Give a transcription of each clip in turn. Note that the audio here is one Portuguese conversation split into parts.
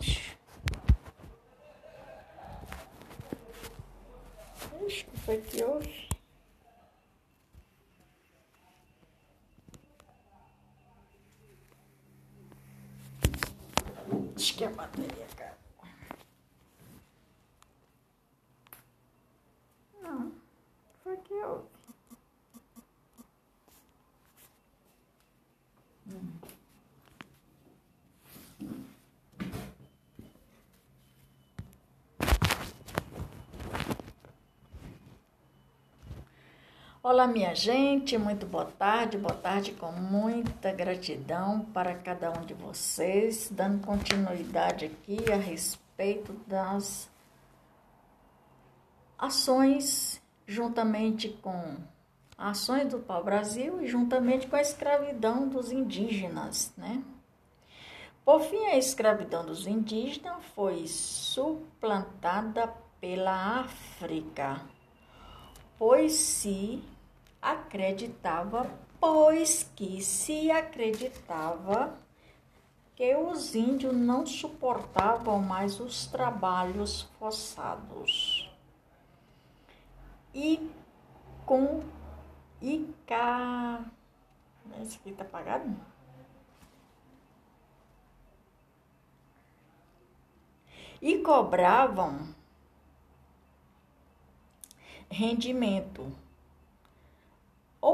Ixi. Ixi, que foi que houve? Acho que a bateria caiu. Não, foi que houve. Hum. Olá, minha gente, muito boa tarde, boa tarde com muita gratidão para cada um de vocês, dando continuidade aqui a respeito das ações, juntamente com ações do pau-brasil e juntamente com a escravidão dos indígenas, né? Por fim, a escravidão dos indígenas foi suplantada pela África, pois se acreditava, pois que se acreditava que os índios não suportavam mais os trabalhos forçados. E com e cá. Esse aqui tá apagado? E cobravam rendimento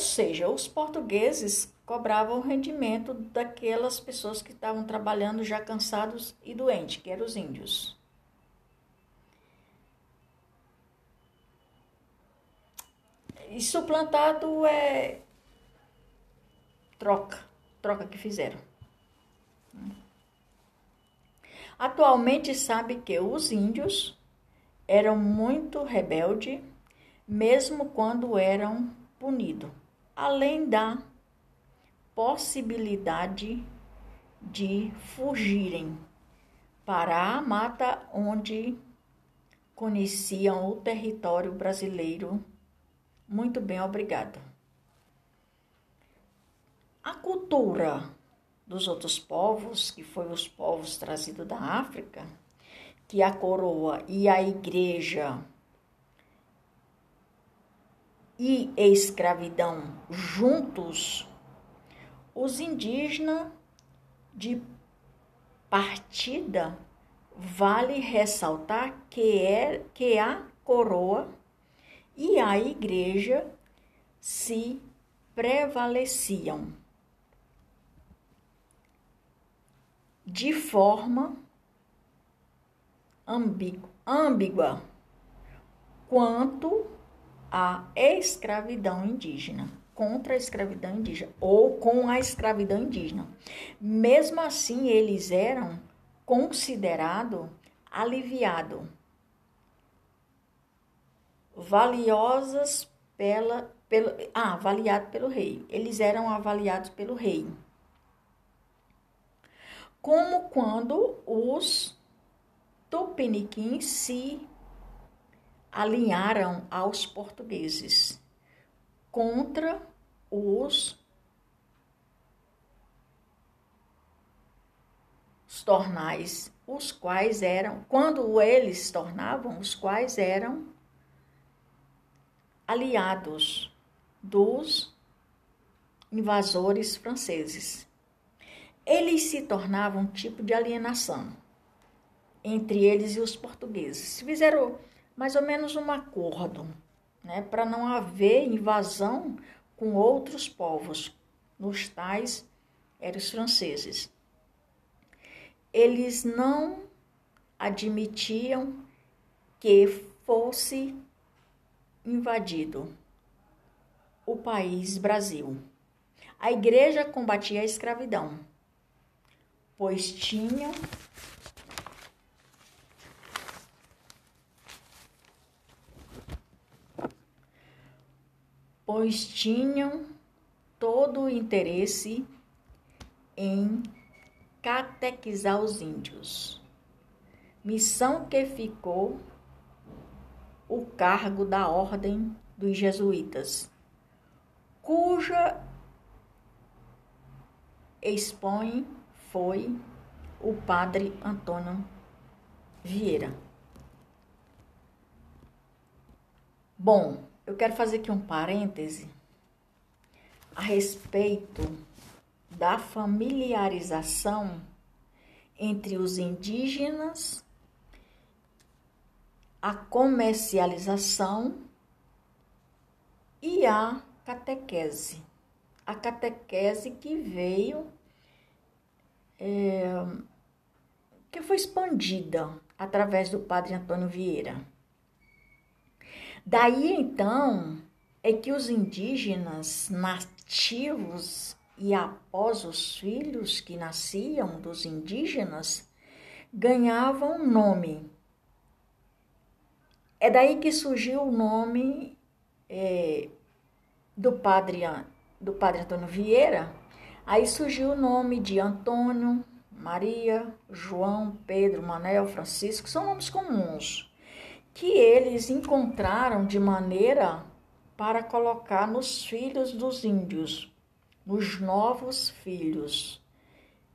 seja, os portugueses cobravam o rendimento daquelas pessoas que estavam trabalhando já cansados e doentes, que eram os índios. E suplantado é troca, troca que fizeram. Atualmente sabe que os índios eram muito rebeldes, mesmo quando eram punido, além da possibilidade de fugirem para a mata onde conheciam o território brasileiro. Muito bem, obrigado. A cultura dos outros povos, que foi os povos trazidos da África, que a coroa e a igreja e escravidão juntos, os indígenas de partida vale ressaltar que é que a coroa e a igreja se prevaleciam. De forma ambígua quanto a escravidão indígena, contra a escravidão indígena ou com a escravidão indígena. Mesmo assim, eles eram considerados aliviados, valiosas pela, pelo, ah, avaliado pelo rei. Eles eram avaliados pelo rei. Como quando os tupiniquins se alinharam aos portugueses contra os tornais, os quais eram, quando eles tornavam, os quais eram aliados dos invasores franceses. Eles se tornavam um tipo de alienação entre eles e os portugueses. Fizeram mais ou menos um acordo, né, para não haver invasão com outros povos, nos tais eram os franceses. Eles não admitiam que fosse invadido o país Brasil. A igreja combatia a escravidão, pois tinham pois tinham todo o interesse em catequizar os índios. Missão que ficou o cargo da ordem dos jesuítas, cuja expõe foi o padre Antônio Vieira. Bom, eu quero fazer aqui um parêntese a respeito da familiarização entre os indígenas, a comercialização e a catequese. A catequese que veio, é, que foi expandida através do padre Antônio Vieira. Daí então é que os indígenas nativos e após os filhos que nasciam dos indígenas ganhavam nome. É daí que surgiu o nome é, do padre do padre Antônio Vieira. Aí surgiu o nome de Antônio, Maria, João, Pedro, Manel, Francisco, são nomes comuns que eles encontraram de maneira para colocar nos filhos dos índios, nos novos filhos,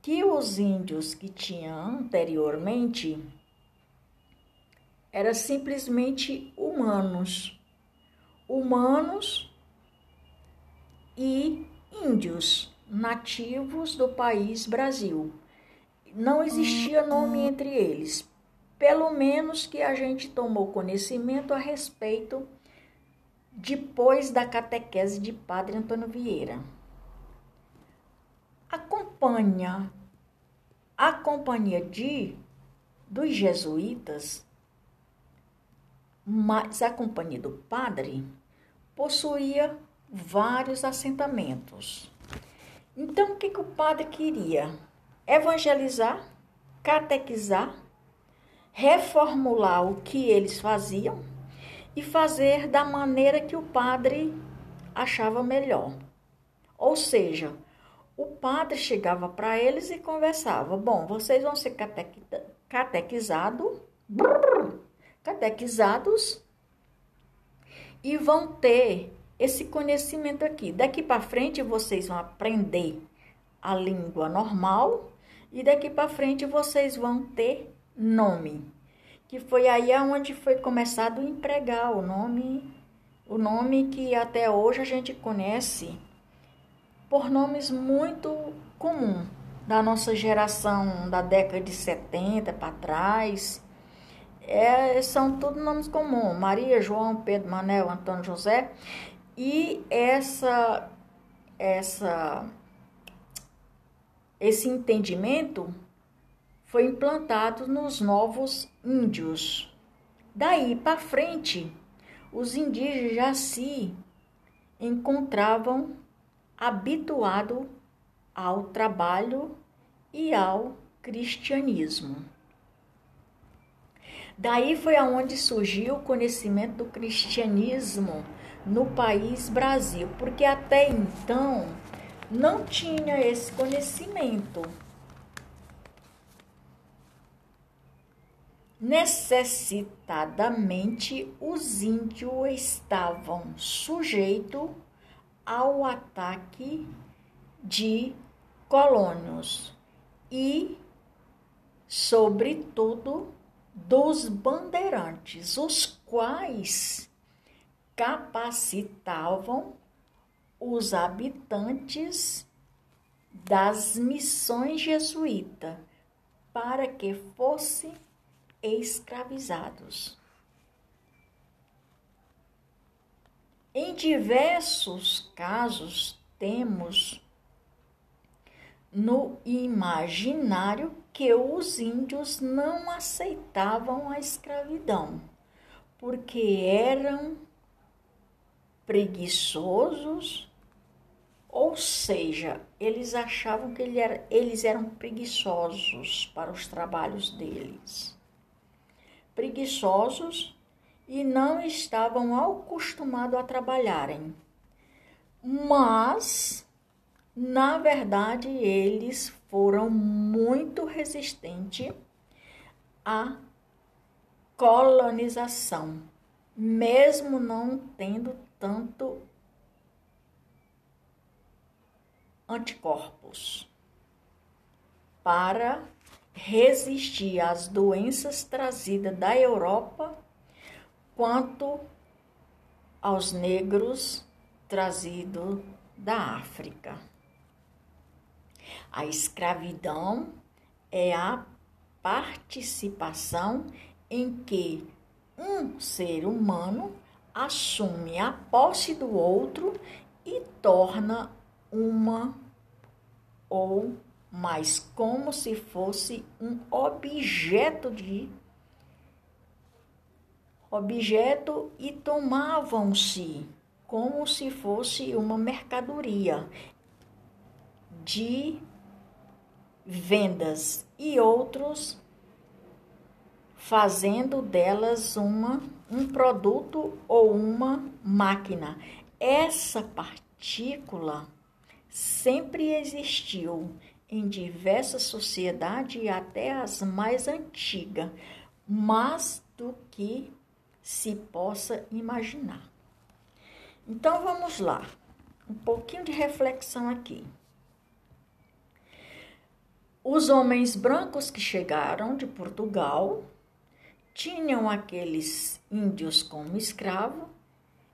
que os índios que tinham anteriormente eram simplesmente humanos, humanos e índios nativos do país Brasil. Não existia nome entre eles, pelo menos que a gente tomou conhecimento a respeito depois da catequese de Padre Antônio Vieira. Acompanha a companhia de dos jesuítas, mas a companhia do padre possuía vários assentamentos. Então, o que, que o padre queria? Evangelizar, catequizar, reformular o que eles faziam e fazer da maneira que o padre achava melhor. Ou seja, o padre chegava para eles e conversava: Bom, vocês vão ser catequi catequizados, catequizados e vão ter esse conhecimento aqui. Daqui para frente vocês vão aprender a língua normal e daqui para frente vocês vão ter nome que foi aí aonde foi começado a empregar o nome, o nome que até hoje a gente conhece por nomes muito comum da nossa geração da década de 70 para trás. É, são todos nomes comuns: Maria, João, Pedro, Manel, Antônio, José. E essa essa esse entendimento foi implantado nos novos índios. Daí para frente, os indígenas já se encontravam habituados ao trabalho e ao cristianismo. Daí foi aonde surgiu o conhecimento do cristianismo no país Brasil, porque até então não tinha esse conhecimento. Necessitadamente, os índios estavam sujeitos ao ataque de colônios e, sobretudo, dos bandeirantes, os quais capacitavam os habitantes das missões jesuítas para que fossem escravizados. Em diversos casos, temos no imaginário que os índios não aceitavam a escravidão, porque eram preguiçosos, ou seja, eles achavam que eles eram preguiçosos para os trabalhos deles preguiçosos e não estavam acostumados a trabalharem. Mas, na verdade, eles foram muito resistentes à colonização, mesmo não tendo tanto anticorpos para resistir às doenças trazidas da Europa, quanto aos negros trazidos da África. A escravidão é a participação em que um ser humano assume a posse do outro e torna uma ou mais como se fosse um objeto de objeto e tomavam-se como se fosse uma mercadoria de vendas e outros fazendo delas uma, um produto ou uma máquina. Essa partícula sempre existiu em diversas sociedades e até as mais antigas, mais do que se possa imaginar. Então vamos lá, um pouquinho de reflexão aqui. Os homens brancos que chegaram de Portugal tinham aqueles índios como escravo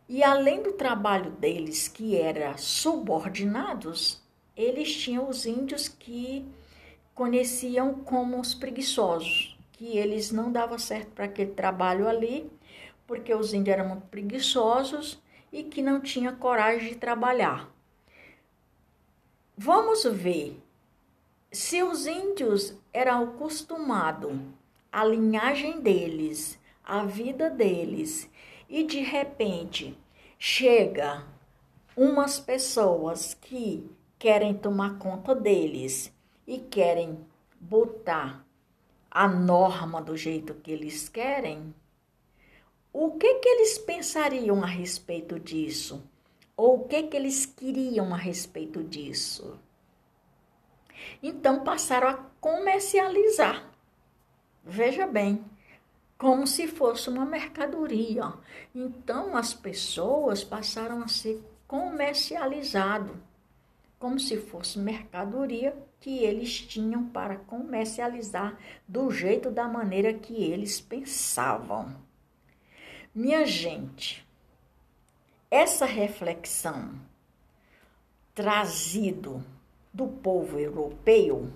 e além do trabalho deles que era subordinados, eles tinham os índios que conheciam como os preguiçosos, que eles não davam certo para aquele trabalho ali, porque os índios eram muito preguiçosos e que não tinham coragem de trabalhar. Vamos ver se os índios eram acostumados à linhagem deles, à vida deles, e de repente chega umas pessoas que querem tomar conta deles e querem botar a norma do jeito que eles querem, o que que eles pensariam a respeito disso? Ou o que que eles queriam a respeito disso? Então passaram a comercializar. Veja bem, como se fosse uma mercadoria. Então as pessoas passaram a ser comercializado, como se fosse mercadoria que eles tinham para comercializar do jeito da maneira que eles pensavam. Minha gente, essa reflexão trazido do povo europeu,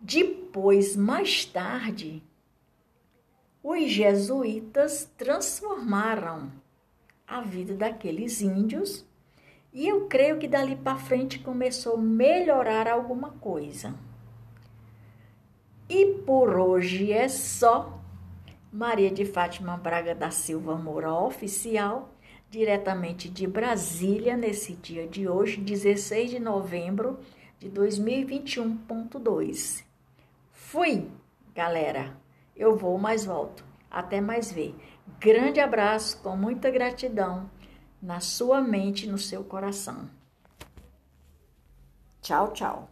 depois, mais tarde, os jesuítas transformaram a vida daqueles índios e eu creio que dali para frente começou a melhorar alguma coisa. E por hoje é só. Maria de Fátima Braga da Silva Moura Oficial diretamente de Brasília, nesse dia de hoje, 16 de novembro de 2021.2. Fui, galera. Eu vou, mas volto. Até mais ver. Grande abraço, com muita gratidão na sua mente e no seu coração. Tchau, tchau.